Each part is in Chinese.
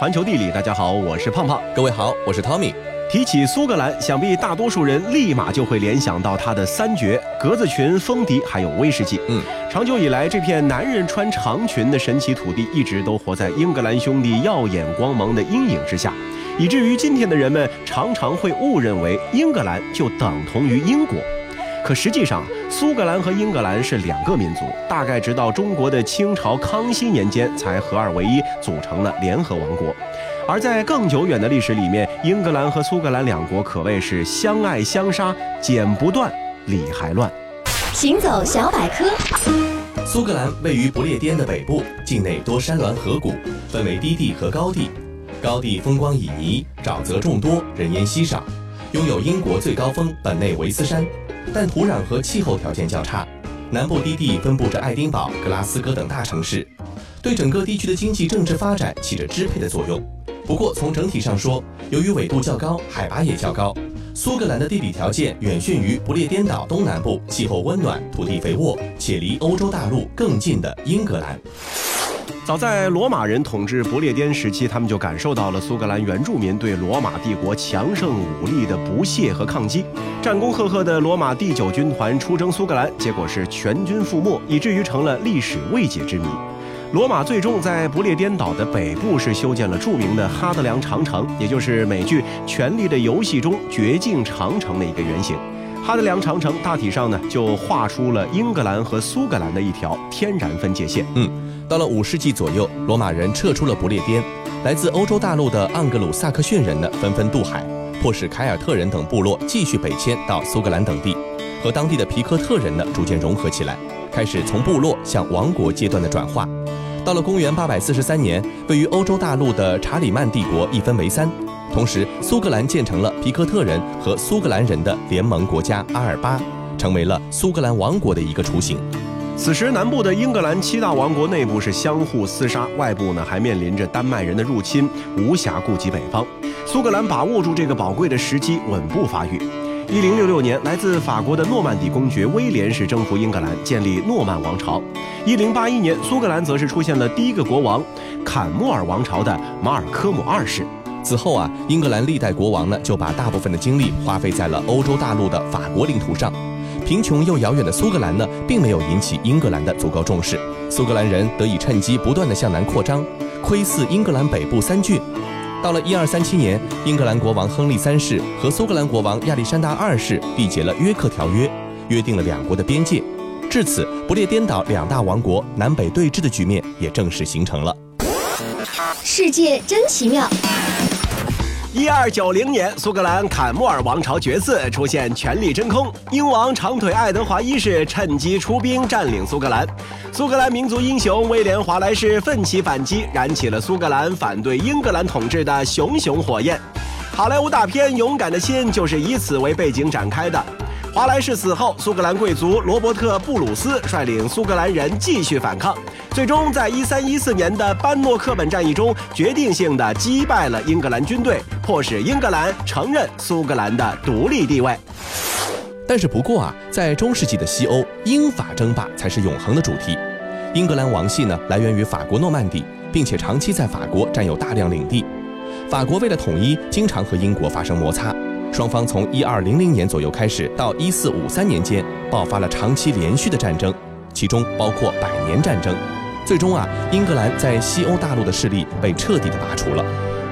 环球地理，大家好，我是胖胖。各位好，我是 Tommy。提起苏格兰，想必大多数人立马就会联想到它的三绝：格子裙、风笛，还有威士忌。嗯，长久以来，这片男人穿长裙的神奇土地，一直都活在英格兰兄弟耀眼光芒的阴影之下，以至于今天的人们常常会误认为英格兰就等同于英国。可实际上，苏格兰和英格兰是两个民族，大概直到中国的清朝康熙年间才合二为一，组成了联合王国。而在更久远的历史里面，英格兰和苏格兰两国可谓是相爱相杀，剪不断，理还乱。行走小百科：苏格兰位于不列颠的北部，境内多山峦河谷，分为低地和高地。高地风光旖旎，沼泽众多，人烟稀少，拥有英国最高峰本内维斯山，但土壤和气候条件较差。南部低地分布着爱丁堡、格拉斯哥等大城市，对整个地区的经济政治发展起着支配的作用。不过，从整体上说，由于纬度较高，海拔也较高，苏格兰的地理条件远逊于不列颠岛东南部气候温暖、土地肥沃且离欧洲大陆更近的英格兰。早在罗马人统治不列颠时期，他们就感受到了苏格兰原住民对罗马帝国强盛武力的不屑和抗击。战功赫赫的罗马第九军团出征苏格兰，结果是全军覆没，以至于成了历史未解之谜。罗马最终在不列颠岛的北部是修建了著名的哈德良长城，也就是美剧《权力的游戏》中绝境长城的一个原型。哈德良长城大体上呢，就画出了英格兰和苏格兰的一条天然分界线。嗯，到了五世纪左右，罗马人撤出了不列颠，来自欧洲大陆的盎格鲁撒克逊人呢，纷纷渡海，迫使凯尔特人等部落继续北迁到苏格兰等地，和当地的皮克特人呢逐渐融合起来，开始从部落向王国阶段的转化。到了公元八百四十三年，位于欧洲大陆的查理曼帝国一分为三，同时苏格兰建成了皮克特人和苏格兰人的联盟国家阿尔巴，成为了苏格兰王国的一个雏形。此时，南部的英格兰七大王国内部是相互厮杀，外部呢还面临着丹麦人的入侵，无暇顾及北方。苏格兰把握住这个宝贵的时机，稳步发育。一零六六年，来自法国的诺曼底公爵威廉是征服英格兰，建立诺曼王朝。一零八一年，苏格兰则是出现了第一个国王——坎莫尔王朝的马尔科姆二世。此后啊，英格兰历代国王呢就把大部分的精力花费在了欧洲大陆的法国领土上。贫穷又遥远的苏格兰呢，并没有引起英格兰的足够重视。苏格兰人得以趁机不断的向南扩张，窥伺英格兰北部三郡。到了一二三七年，英格兰国王亨利三世和苏格兰国王亚历山大二世缔结了约克条约，约定了两国的边界。至此，不列颠岛两大王国南北对峙的局面也正式形成了。世界真奇妙。一二九零年，苏格兰坎莫尔王朝绝嗣，出现权力真空。英王长腿爱德华一世趁机出兵占领苏格兰。苏格兰民族英雄威廉华莱士奋起反击，燃起了苏格兰反对英格兰统治的熊熊火焰。好莱坞大片《勇敢的心》就是以此为背景展开的。华莱士死后，苏格兰贵族罗伯特·布鲁斯率领苏格兰人继续反抗，最终在一三一四年的班诺克本战役中，决定性的击败了英格兰军队，迫使英格兰承认苏格兰的独立地位。但是不过啊，在中世纪的西欧，英法争霸才是永恒的主题。英格兰王系呢，来源于法国诺曼底，并且长期在法国占有大量领地。法国为了统一，经常和英国发生摩擦。双方从一二零零年左右开始，到一四五三年间，爆发了长期连续的战争，其中包括百年战争。最终啊，英格兰在西欧大陆的势力被彻底的拔除了。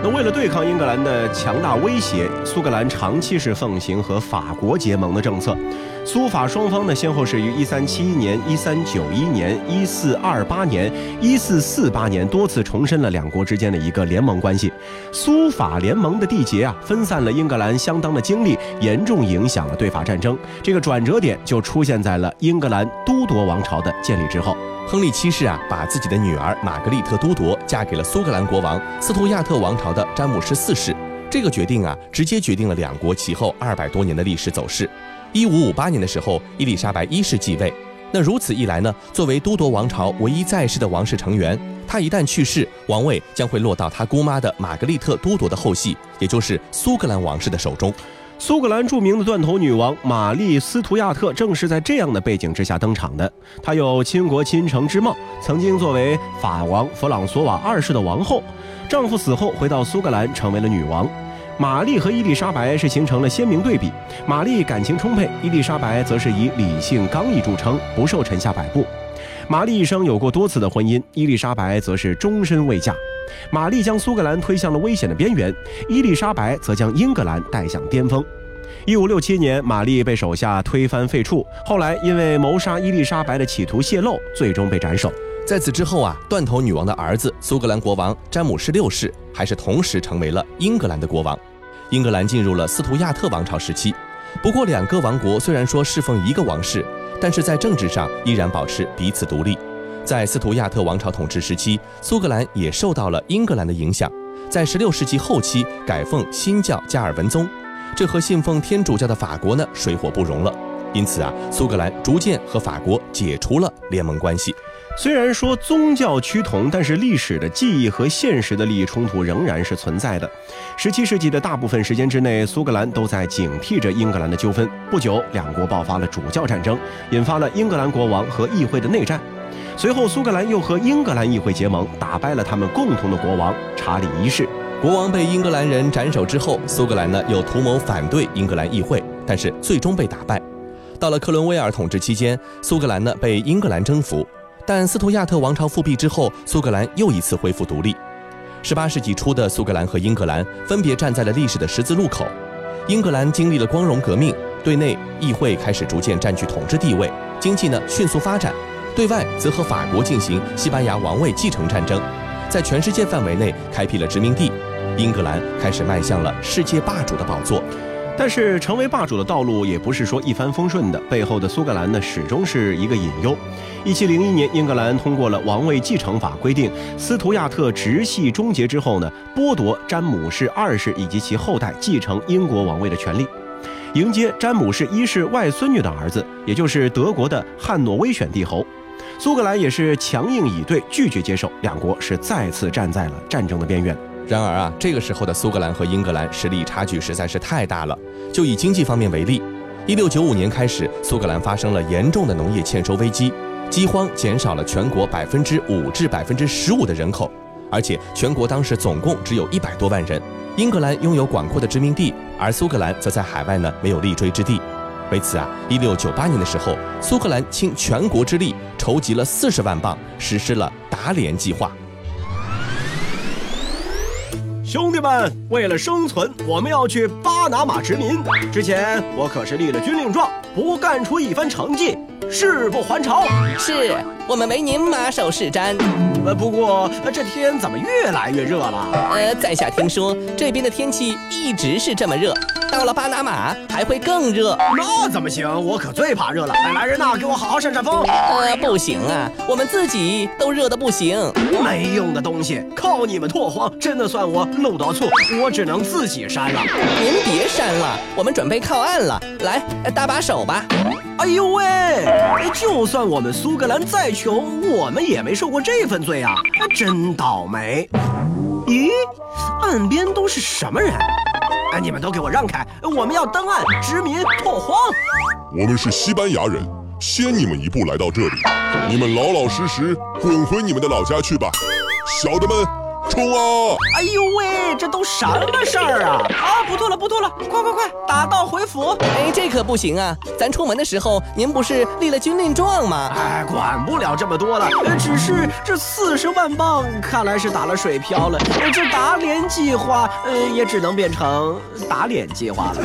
那为了对抗英格兰的强大威胁，苏格兰长期是奉行和法国结盟的政策。苏法双方呢，先后是于一三七一年、一三九一年、一四二八年、一四四八年多次重申了两国之间的一个联盟关系。苏法联盟的缔结啊，分散了英格兰相当的精力，严重影响了对法战争。这个转折点就出现在了英格兰都铎王朝的建立之后。亨利七世啊，把自己的女儿玛格丽特都铎嫁给了苏格兰国王斯图亚特王朝的詹姆士四世。这个决定啊，直接决定了两国其后二百多年的历史走势。一五五八年的时候，伊丽莎白一世继位。那如此一来呢，作为都铎王朝唯一在世的王室成员，他一旦去世，王位将会落到他姑妈的玛格丽特都铎的后系，也就是苏格兰王室的手中。苏格兰著名的断头女王玛丽·斯图亚特正是在这样的背景之下登场的。她有倾国倾城之貌，曾经作为法王弗朗索瓦二世的王后，丈夫死后回到苏格兰成为了女王。玛丽和伊丽莎白是形成了鲜明对比，玛丽感情充沛，伊丽莎白则是以理性刚毅著称，不受臣下摆布。玛丽一生有过多次的婚姻，伊丽莎白则是终身未嫁。玛丽将苏格兰推向了危险的边缘，伊丽莎白则将英格兰带向巅峰。一五六七年，玛丽被手下推翻废黜，后来因为谋杀伊丽莎白的企图泄露，最终被斩首。在此之后啊，断头女王的儿子苏格兰国王詹姆士六世还是同时成为了英格兰的国王。英格兰进入了斯图亚特王朝时期。不过，两个王国虽然说侍奉一个王室。但是在政治上依然保持彼此独立。在斯图亚特王朝统治时期，苏格兰也受到了英格兰的影响。在16世纪后期，改奉新教加尔文宗，这和信奉天主教的法国呢水火不容了。因此啊，苏格兰逐渐和法国解除了联盟关系。虽然说宗教趋同，但是历史的记忆和现实的利益冲突仍然是存在的。十七世纪的大部分时间之内，苏格兰都在警惕着英格兰的纠纷。不久，两国爆发了主教战争，引发了英格兰国王和议会的内战。随后，苏格兰又和英格兰议会结盟，打败了他们共同的国王查理一世。国王被英格兰人斩首之后，苏格兰呢又图谋反对英格兰议会，但是最终被打败。到了克伦威尔统治期间，苏格兰呢被英格兰征服。但斯图亚特王朝复辟之后，苏格兰又一次恢复独立。十八世纪初的苏格兰和英格兰分别站在了历史的十字路口。英格兰经历了光荣革命，对内议会开始逐渐占据统治地位，经济呢迅速发展；对外则和法国进行西班牙王位继承战争，在全世界范围内开辟了殖民地。英格兰开始迈向了世界霸主的宝座。但是，成为霸主的道路也不是说一帆风顺的，背后的苏格兰呢，始终是一个隐忧。一七零一年，英格兰通过了王位继承法，规定斯图亚特直系终结之后呢，剥夺詹姆士二世以及其后代继承英国王位的权利，迎接詹姆士一世外孙女的儿子，也就是德国的汉诺威选帝侯。苏格兰也是强硬以对，拒绝接受，两国是再次站在了战争的边缘。然而啊，这个时候的苏格兰和英格兰实力差距实在是太大了。就以经济方面为例，一六九五年开始，苏格兰发生了严重的农业欠收危机，饥荒减少了全国百分之五至百分之十五的人口，而且全国当时总共只有一百多万人。英格兰拥有广阔的殖民地，而苏格兰则在海外呢没有立锥之地。为此啊，一六九八年的时候，苏格兰倾全国之力筹集了四十万镑，实施了打脸计划。兄弟们，为了生存，我们要去巴拿马殖民。之前我可是立了军令状，不干出一番成绩，誓不还朝。是我们没您马首是瞻。呃，不过这天怎么越来越热了？呃，在下听说这边的天气一直是这么热。到了巴拿马还会更热，那怎么行？我可最怕热了。来人呐，给我好好扇扇风。呃，不行啊，我们自己都热得不行。没用的东西，靠你们拓荒，真的算我漏到醋，我只能自己扇了。您别扇了，我们准备靠岸了。来，搭把手吧。哎呦喂，就算我们苏格兰再穷，我们也没受过这份罪啊，真倒霉。咦，岸边都是什么人？哎，你们都给我让开！我们要登岸殖民拓荒。我们是西班牙人，先你们一步来到这里，你们老老实实滚回你们的老家去吧，小的们。冲啊！哎呦喂，这都什么事儿啊！啊，不吐了，不吐了，快快快，打道回府！哎，这可不行啊！咱出门的时候，您不是立了军令状吗？哎，管不了这么多了，只是这四十万镑看来是打了水漂了。这打脸计划，呃，也只能变成打脸计划了。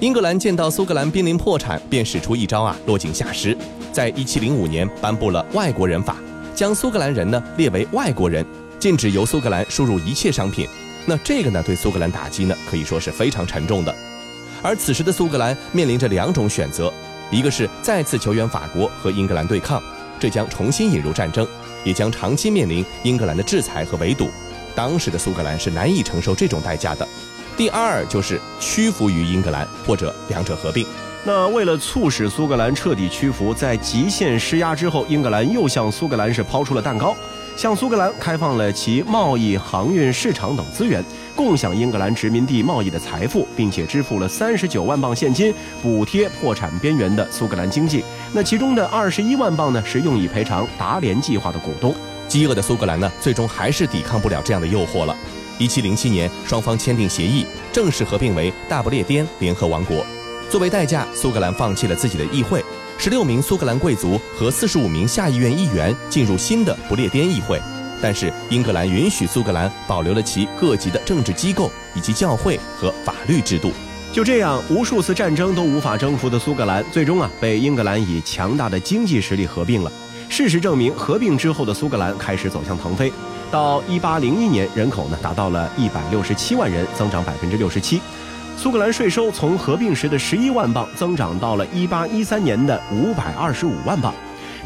英格兰见到苏格兰濒临破产，便使出一招啊，落井下石，在一七零五年颁布了外国人法。将苏格兰人呢列为外国人，禁止由苏格兰输入一切商品。那这个呢对苏格兰打击呢可以说是非常沉重的。而此时的苏格兰面临着两种选择：一个是再次求援法国和英格兰对抗，这将重新引入战争，也将长期面临英格兰的制裁和围堵。当时的苏格兰是难以承受这种代价的。第二就是屈服于英格兰，或者两者合并。那为了促使苏格兰彻底屈服，在极限施压之后，英格兰又向苏格兰是抛出了蛋糕，向苏格兰开放了其贸易、航运市场等资源，共享英格兰殖民地贸易的财富，并且支付了三十九万镑现金补贴破产边缘的苏格兰经济。那其中的二十一万镑呢，是用以赔偿达联计划的股东。饥饿的苏格兰呢，最终还是抵抗不了这样的诱惑了。一七零七年，双方签订协议，正式合并为大不列颠联合王国。作为代价，苏格兰放弃了自己的议会，十六名苏格兰贵族和四十五名下议院议员进入新的不列颠议会。但是，英格兰允许苏格兰保留了其各级的政治机构以及教会和法律制度。就这样，无数次战争都无法征服的苏格兰，最终啊被英格兰以强大的经济实力合并了。事实证明，合并之后的苏格兰开始走向腾飞。到一八零一年，人口呢达到了一百六十七万人，增长百分之六十七。苏格兰税收从合并时的十一万镑增长到了一八一三年的五百二十五万镑。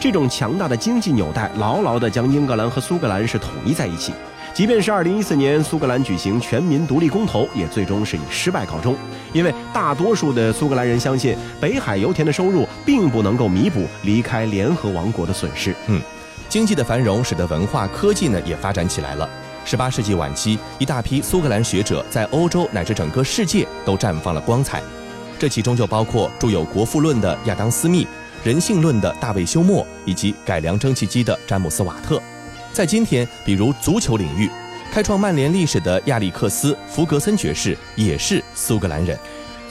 这种强大的经济纽带牢牢地将英格兰和苏格兰是统一在一起。即便是二零一四年苏格兰举行全民独立公投，也最终是以失败告终。因为大多数的苏格兰人相信，北海油田的收入并不能够弥补离开联合王国的损失。嗯。经济的繁荣使得文化科技呢也发展起来了。十八世纪晚期，一大批苏格兰学者在欧洲乃至整个世界都绽放了光彩，这其中就包括著有《国富论》的亚当·斯密、《人性论》的大卫·休谟以及改良蒸汽机的詹姆斯·瓦特。在今天，比如足球领域，开创曼联历史的亚历克斯·弗格森爵士也是苏格兰人。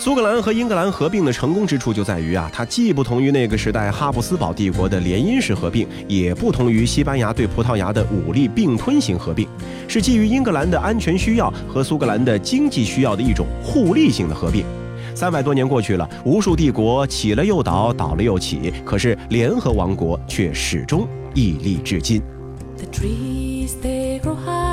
苏格兰和英格兰合并的成功之处就在于啊，它既不同于那个时代哈布斯堡帝国的联姻式合并，也不同于西班牙对葡萄牙的武力并吞型合并，是基于英格兰的安全需要和苏格兰的经济需要的一种互利性的合并。三百多年过去了，无数帝国起了又倒，倒了又起，可是联合王国却始终屹立至今 the trees de rohan。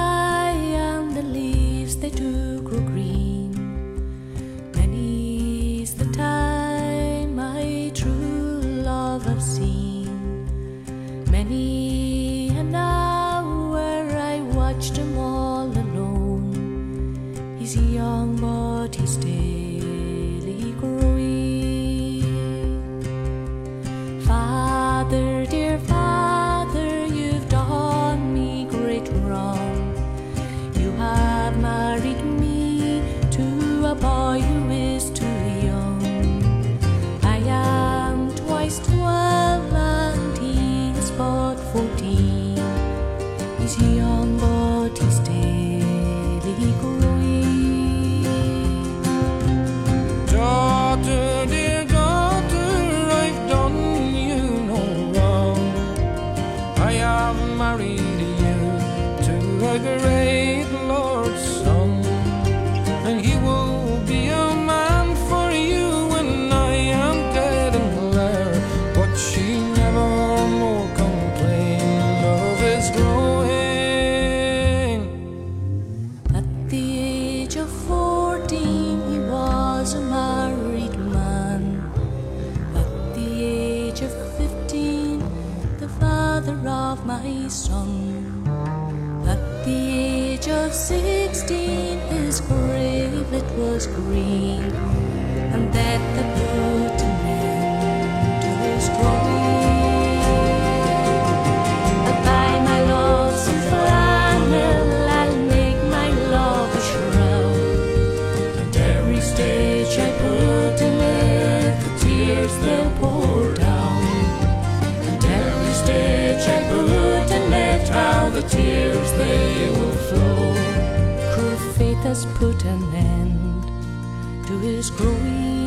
Has put an end to his growing.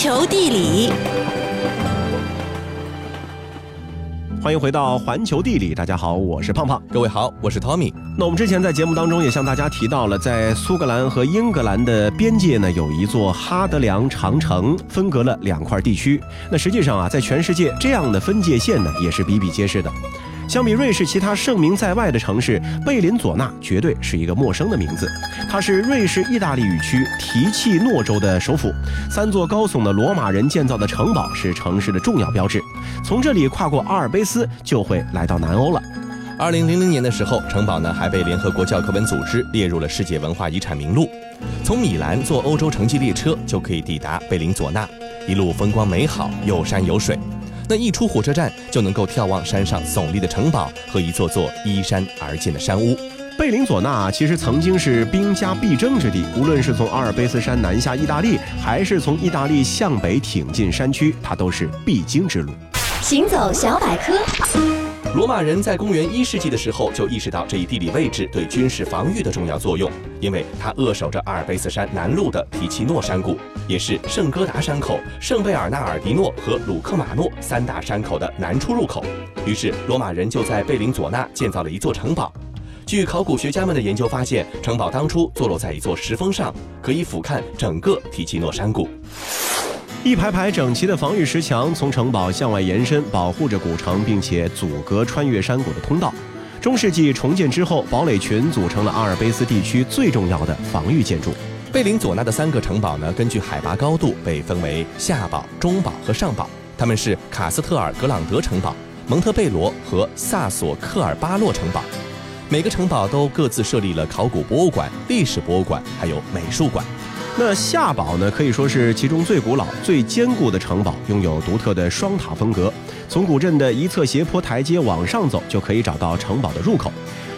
球地理。欢迎回到环球地理。大家好，我是胖胖。各位好，我是 Tommy。那我们之前在节目当中也向大家提到了，在苏格兰和英格兰的边界呢，有一座哈德良长城，分隔了两块地区。那实际上啊，在全世界这样的分界线呢，也是比比皆是的。相比瑞士其他盛名在外的城市，贝林佐纳绝对是一个陌生的名字。它是瑞士意大利语区提契诺州的首府，三座高耸的罗马人建造的城堡是城市的重要标志。从这里跨过阿尔卑斯，就会来到南欧了。二零零零年的时候，城堡呢还被联合国教科文组织列入了世界文化遗产名录。从米兰坐欧洲城际列车就可以抵达贝林佐纳，一路风光美好，有山有水。那一出火车站就能够眺望山上耸立的城堡和一座座依山而建的山屋。贝林佐纳其实曾经是兵家必争之地，无论是从阿尔卑斯山南下意大利，还是从意大利向北挺进山区，它都是必经之路。行走小百科。罗马人在公元一世纪的时候就意识到这一地理位置对军事防御的重要作用，因为它扼守着阿尔卑斯山南麓的提奇诺山谷，也是圣哥达山口、圣贝尔纳尔迪诺和鲁克马诺三大山口的南出入口。于是，罗马人就在贝林佐纳建造了一座城堡。据考古学家们的研究发现，城堡当初坐落在一座石峰上，可以俯瞰整个提奇诺山谷。一排排整齐的防御石墙从城堡向外延伸，保护着古城，并且阻隔穿越山谷的通道。中世纪重建之后，堡垒群组成了阿尔卑斯地区最重要的防御建筑。贝林佐纳的三个城堡呢，根据海拔高度被分为下堡、中堡和上堡。他们是卡斯特尔格朗德城堡、蒙特贝罗和萨索克尔巴洛城堡。每个城堡都各自设立了考古博物馆、历史博物馆，还有美术馆。那下堡呢，可以说是其中最古老、最坚固的城堡，拥有独特的双塔风格。从古镇的一侧斜坡台阶往上走，就可以找到城堡的入口。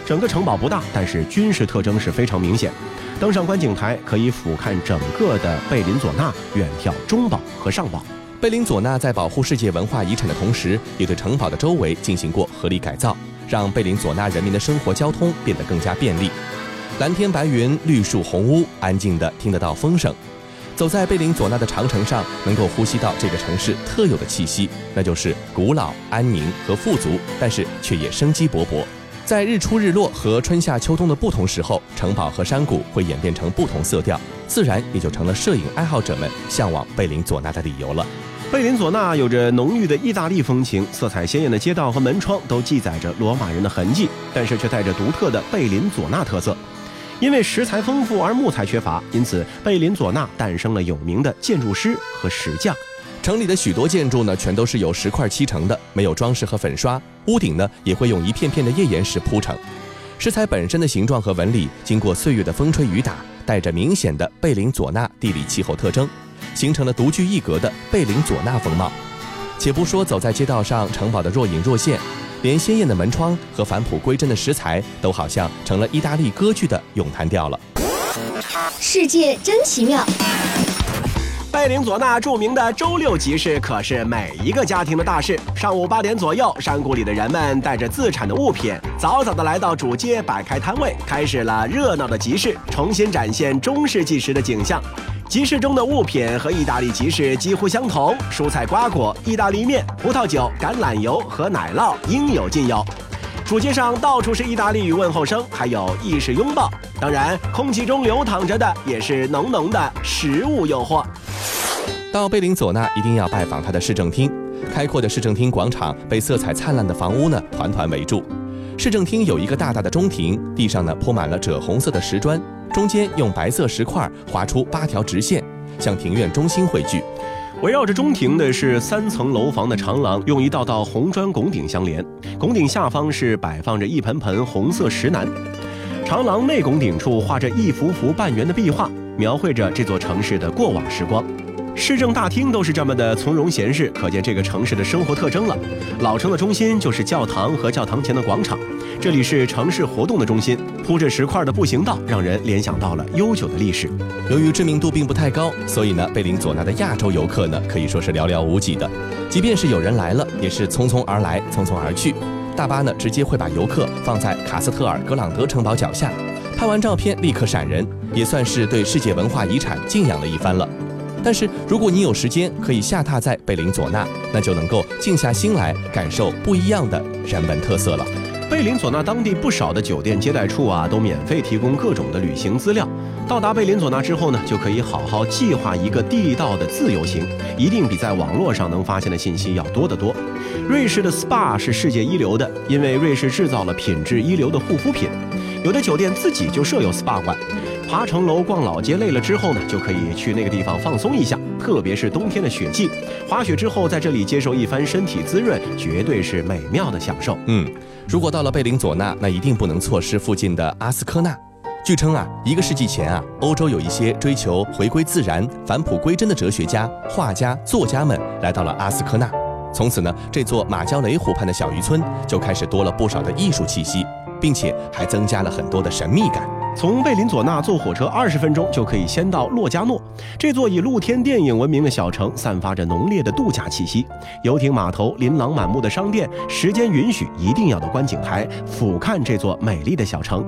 整个城堡不大，但是军事特征是非常明显。登上观景台，可以俯瞰整个的贝林佐纳，远眺中堡和上堡。贝林佐纳在保护世界文化遗产的同时，也对城堡的周围进行过合理改造，让贝林佐纳人民的生活交通变得更加便利。蓝天白云，绿树红屋，安静的听得到风声。走在贝林佐纳的长城上，能够呼吸到这个城市特有的气息，那就是古老、安宁和富足，但是却也生机勃勃。在日出日落和春夏秋冬的不同时候，城堡和山谷会演变成不同色调，自然也就成了摄影爱好者们向往贝林佐纳的理由了。贝林佐纳有着浓郁的意大利风情，色彩鲜艳的街道和门窗都记载着罗马人的痕迹，但是却带着独特的贝林佐纳特色。因为石材丰富而木材缺乏，因此贝林佐纳诞生了有名的建筑师和石匠。城里的许多建筑呢，全都是由石块砌成的，没有装饰和粉刷。屋顶呢，也会用一片片的页岩石铺成。石材本身的形状和纹理，经过岁月的风吹雨打，带着明显的贝林佐纳地理气候特征，形成了独具一格的贝林佐纳风貌。且不说走在街道上，城堡的若隐若现。连鲜艳的门窗和返璞归真的石材，都好像成了意大利歌剧的咏叹调了。世界真奇妙。贝林佐纳著名的周六集市可是每一个家庭的大事。上午八点左右，山谷里的人们带着自产的物品，早早的来到主街摆开摊位，开始了热闹的集市，重新展现中世纪时的景象。集市中的物品和意大利集市几乎相同，蔬菜、瓜果、意大利面、葡萄酒、橄榄油和奶酪应有尽有。主街上到处是意大利语问候声，还有意式拥抱。当然，空气中流淌着的也是浓浓的食物诱惑。到贝林佐纳一定要拜访它的市政厅，开阔的市政厅广场被色彩灿烂的房屋呢团团围住。市政厅有一个大大的中庭，地上呢铺满了赭红色的石砖。中间用白色石块划出八条直线，向庭院中心汇聚。围绕着中庭的是三层楼房的长廊，用一道道红砖拱顶相连。拱顶下方是摆放着一盆盆红色石楠。长廊内拱顶处画着一幅幅半圆的壁画，描绘着这座城市的过往时光。市政大厅都是这么的从容闲适，可见这个城市的生活特征了。老城的中心就是教堂和教堂前的广场。这里是城市活动的中心，铺着石块的步行道让人联想到了悠久的历史。由于知名度并不太高，所以呢，贝林佐纳的亚洲游客呢可以说是寥寥无几的。即便是有人来了，也是匆匆而来，匆匆而去。大巴呢直接会把游客放在卡斯特尔格朗德城堡脚下，拍完照片立刻闪人，也算是对世界文化遗产敬仰了一番了。但是如果你有时间，可以下榻在贝林佐纳，那就能够静下心来感受不一样的人文特色了。贝林佐纳当地不少的酒店接待处啊，都免费提供各种的旅行资料。到达贝林佐纳之后呢，就可以好好计划一个地道的自由行，一定比在网络上能发现的信息要多得多。瑞士的 SPA 是世界一流的，因为瑞士制造了品质一流的护肤品。有的酒店自己就设有 SPA 馆，爬城楼、逛老街累了之后呢，就可以去那个地方放松一下。特别是冬天的雪季，滑雪之后在这里接受一番身体滋润，绝对是美妙的享受。嗯，如果到了贝林佐纳，那一定不能错失附近的阿斯科纳。据称啊，一个世纪前啊，欧洲有一些追求回归自然、返璞归真的哲学家、画家、作家们来到了阿斯科纳。从此呢，这座马焦雷湖畔的小渔村就开始多了不少的艺术气息，并且还增加了很多的神秘感。从贝林佐纳坐火车二十分钟就可以先到洛加诺，这座以露天电影闻名的小城，散发着浓烈的度假气息。游艇码头、琳琅满目的商店，时间允许一定要到观景台俯瞰这座美丽的小城。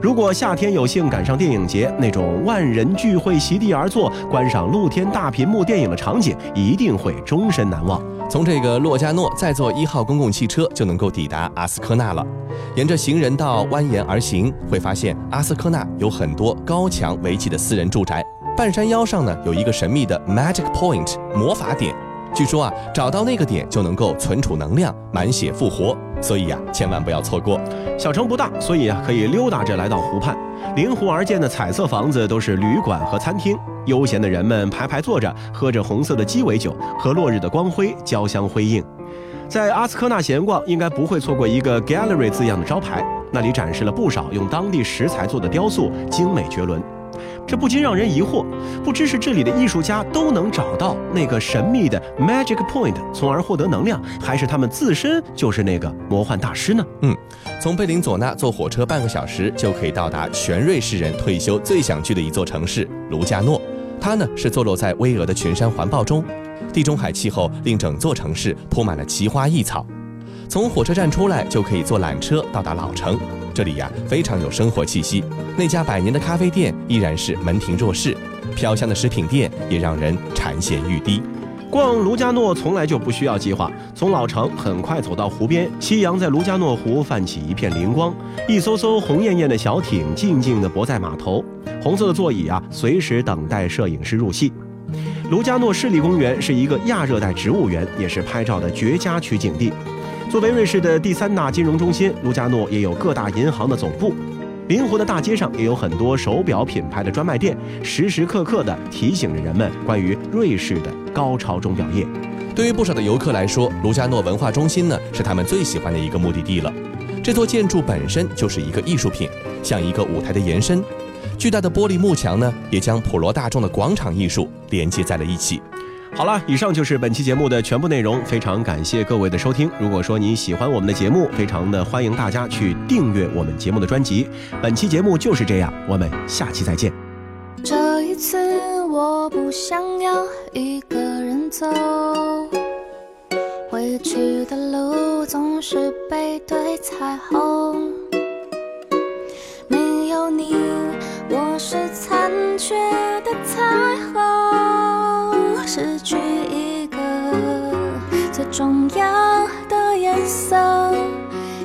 如果夏天有幸赶上电影节，那种万人聚会席地而坐观赏露天大屏幕电影的场景，一定会终身难忘。从这个洛加诺再坐一号公共汽车就能够抵达阿斯科纳了。沿着行人道蜿蜒而行，会发现阿斯科纳有很多高墙围起的私人住宅。半山腰上呢，有一个神秘的 Magic Point 魔法点，据说啊，找到那个点就能够存储能量，满血复活。所以呀，千万不要错过。小城不大，所以啊，可以溜达着来到湖畔。临湖而建的彩色房子都是旅馆和餐厅，悠闲的人们排排坐着，喝着红色的鸡尾酒，和落日的光辉交相辉映。在阿斯科纳闲逛，应该不会错过一个 Gallery 字样的招牌，那里展示了不少用当地石材做的雕塑，精美绝伦。这不禁让人疑惑，不知是这里的艺术家都能找到那个神秘的 Magic Point，从而获得能量，还是他们自身就是那个魔幻大师呢？嗯，从贝林佐纳坐火车半个小时就可以到达全瑞士人退休最想去的一座城市卢加诺，它呢是坐落在巍峨的群山环抱中。地中海气候令整座城市铺满了奇花异草。从火车站出来就可以坐缆车到达老城，这里呀非常有生活气息。那家百年的咖啡店依然是门庭若市，飘香的食品店也让人馋涎欲滴。逛卢加诺从来就不需要计划，从老城很快走到湖边，夕阳在卢加诺湖泛起一片灵光，一艘艘红艳艳的小艇静静地泊在码头，红色的座椅啊，随时等待摄影师入戏。卢加诺湿地公园是一个亚热带植物园，也是拍照的绝佳取景地。作为瑞士的第三大金融中心，卢加诺也有各大银行的总部。临湖的大街上也有很多手表品牌的专卖店，时时刻刻地提醒着人们关于瑞士的高超钟表业。对于不少的游客来说，卢加诺文化中心呢是他们最喜欢的一个目的地了。这座建筑本身就是一个艺术品，像一个舞台的延伸。巨大的玻璃幕墙呢，也将普罗大众的广场艺术连接在了一起。好了，以上就是本期节目的全部内容，非常感谢各位的收听。如果说你喜欢我们的节目，非常的欢迎大家去订阅我们节目的专辑。本期节目就是这样，我们下期再见。这一次我不想要一个人走，回去的路总是背对彩虹，没有你，我是残缺的彩重要的颜色，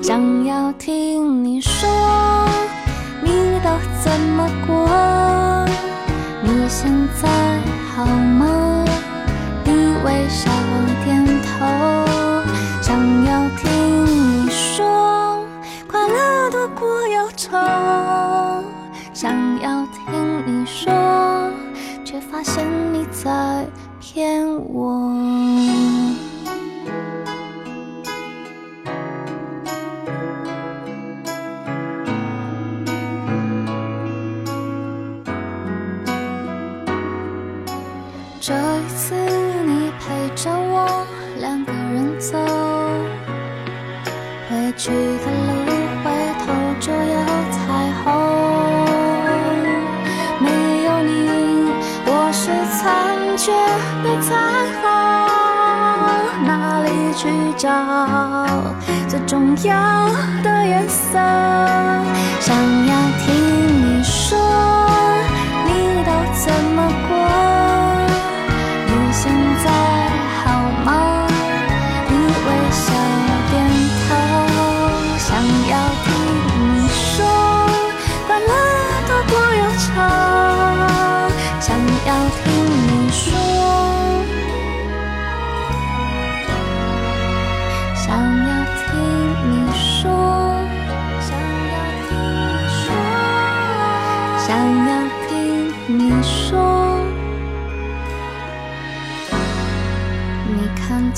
想要听你说，你都怎么过？你现在好吗？你微笑点头，想要听你说，快乐多过忧愁。想要听你说，却发现你在骗我。找最重要的颜色？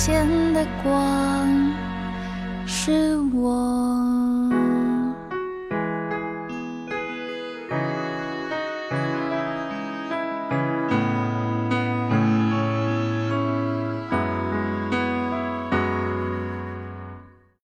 天的光。